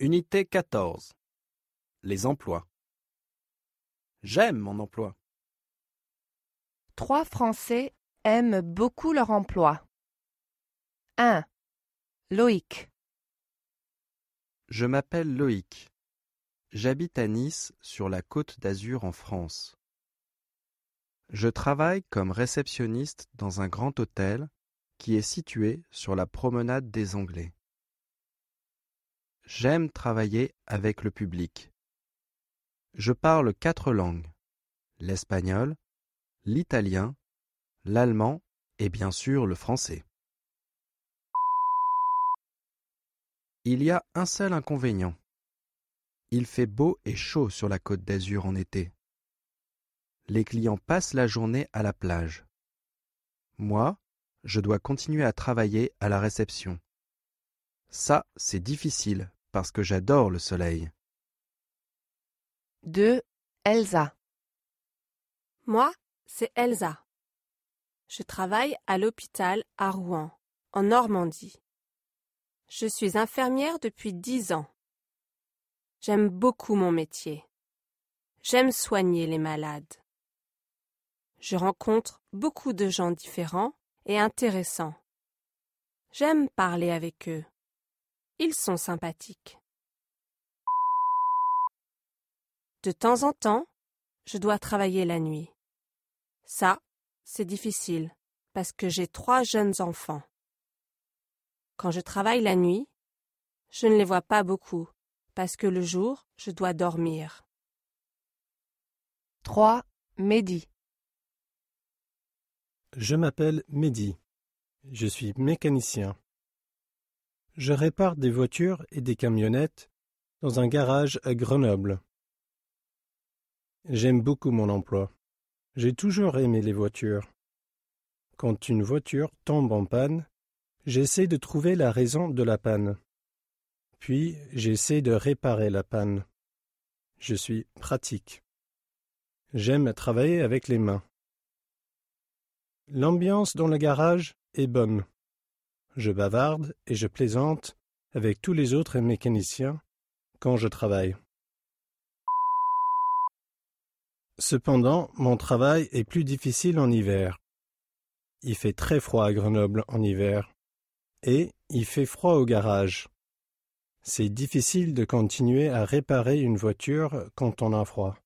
Unité 14. Les emplois. J'aime mon emploi. Trois Français aiment beaucoup leur emploi. 1. Loïc. Je m'appelle Loïc. J'habite à Nice, sur la côte d'Azur en France. Je travaille comme réceptionniste dans un grand hôtel qui est situé sur la promenade des Anglais. J'aime travailler avec le public. Je parle quatre langues l'espagnol, l'italien, l'allemand et bien sûr le français. Il y a un seul inconvénient. Il fait beau et chaud sur la côte d'Azur en été. Les clients passent la journée à la plage. Moi, je dois continuer à travailler à la réception. Ça, c'est difficile parce que j'adore le soleil. 2. Elsa. Moi, c'est Elsa. Je travaille à l'hôpital à Rouen, en Normandie. Je suis infirmière depuis dix ans. J'aime beaucoup mon métier. J'aime soigner les malades. Je rencontre beaucoup de gens différents et intéressants. J'aime parler avec eux. Ils sont sympathiques. De temps en temps, je dois travailler la nuit. Ça, c'est difficile, parce que j'ai trois jeunes enfants. Quand je travaille la nuit, je ne les vois pas beaucoup, parce que le jour, je dois dormir. 3. Mehdi. Je m'appelle Mehdi. Je suis mécanicien. Je répare des voitures et des camionnettes dans un garage à Grenoble. J'aime beaucoup mon emploi. J'ai toujours aimé les voitures. Quand une voiture tombe en panne, j'essaie de trouver la raison de la panne. Puis j'essaie de réparer la panne. Je suis pratique. J'aime travailler avec les mains. L'ambiance dans le garage est bonne. Je bavarde et je plaisante avec tous les autres mécaniciens quand je travaille. Cependant, mon travail est plus difficile en hiver. Il fait très froid à Grenoble en hiver. Et il fait froid au garage. C'est difficile de continuer à réparer une voiture quand on a froid.